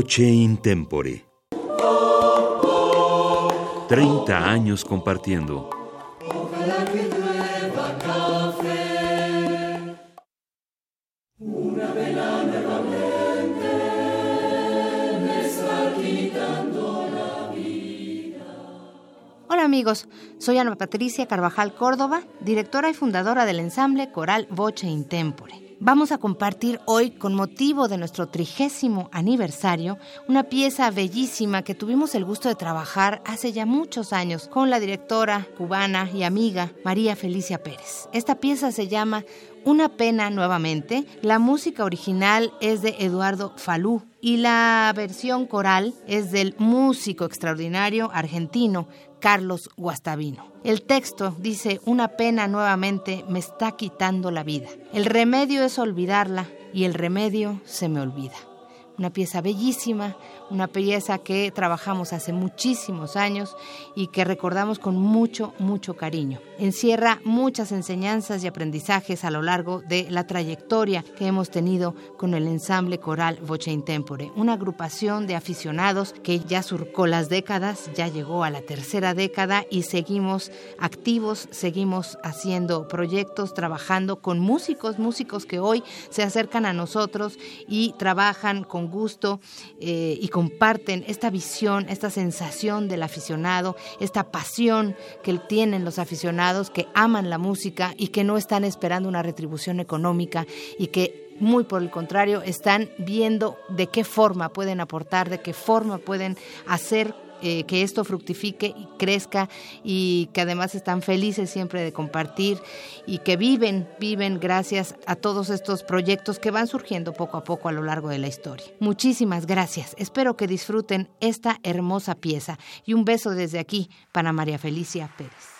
Voce in tempore. 30 años compartiendo. Hola amigos, soy Ana Patricia Carvajal Córdoba, directora y fundadora del ensamble coral Voce in Tempore. Vamos a compartir hoy, con motivo de nuestro trigésimo aniversario, una pieza bellísima que tuvimos el gusto de trabajar hace ya muchos años con la directora cubana y amiga María Felicia Pérez. Esta pieza se llama Una pena nuevamente. La música original es de Eduardo Falú y la versión coral es del músico extraordinario argentino Carlos Guastavino. El texto dice, una pena nuevamente me está quitando la vida. El remedio es olvidarla y el remedio se me olvida una pieza bellísima, una pieza que trabajamos hace muchísimos años y que recordamos con mucho, mucho cariño. Encierra muchas enseñanzas y aprendizajes a lo largo de la trayectoria que hemos tenido con el ensamble coral Voce Intempore, una agrupación de aficionados que ya surcó las décadas, ya llegó a la tercera década y seguimos activos, seguimos haciendo proyectos, trabajando con músicos, músicos que hoy se acercan a nosotros y trabajan con gusto eh, y comparten esta visión, esta sensación del aficionado, esta pasión que tienen los aficionados que aman la música y que no están esperando una retribución económica y que muy por el contrario, están viendo de qué forma pueden aportar, de qué forma pueden hacer eh, que esto fructifique y crezca y que además están felices siempre de compartir y que viven, viven gracias a todos estos proyectos que van surgiendo poco a poco a lo largo de la historia. Muchísimas gracias. Espero que disfruten esta hermosa pieza y un beso desde aquí para María Felicia Pérez.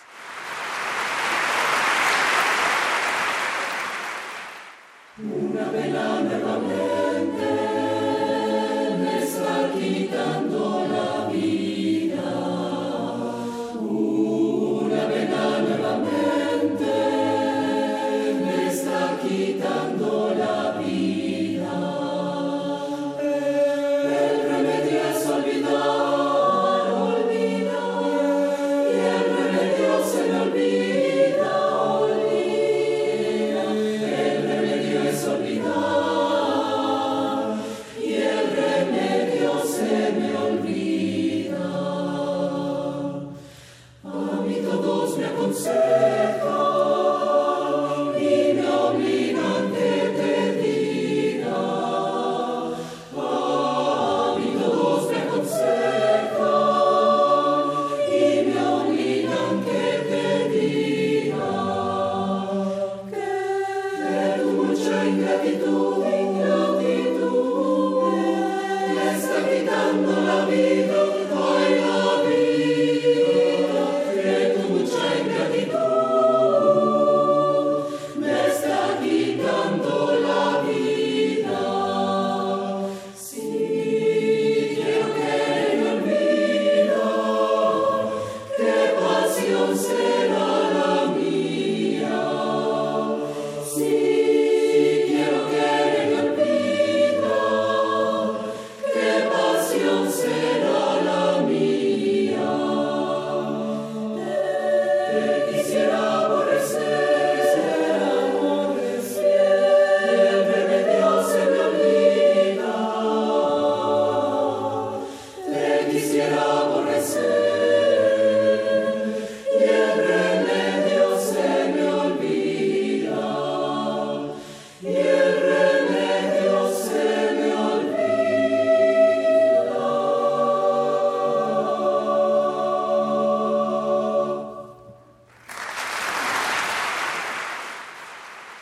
Deus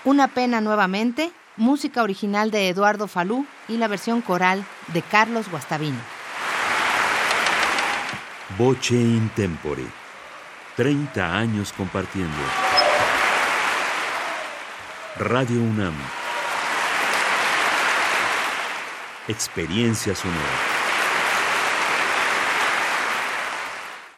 Una pena nuevamente, música original de Eduardo Falú y la versión coral de Carlos Guastavino. Voce in tempore. 30 años compartiendo. Radio UNAM. Experiencia sonora.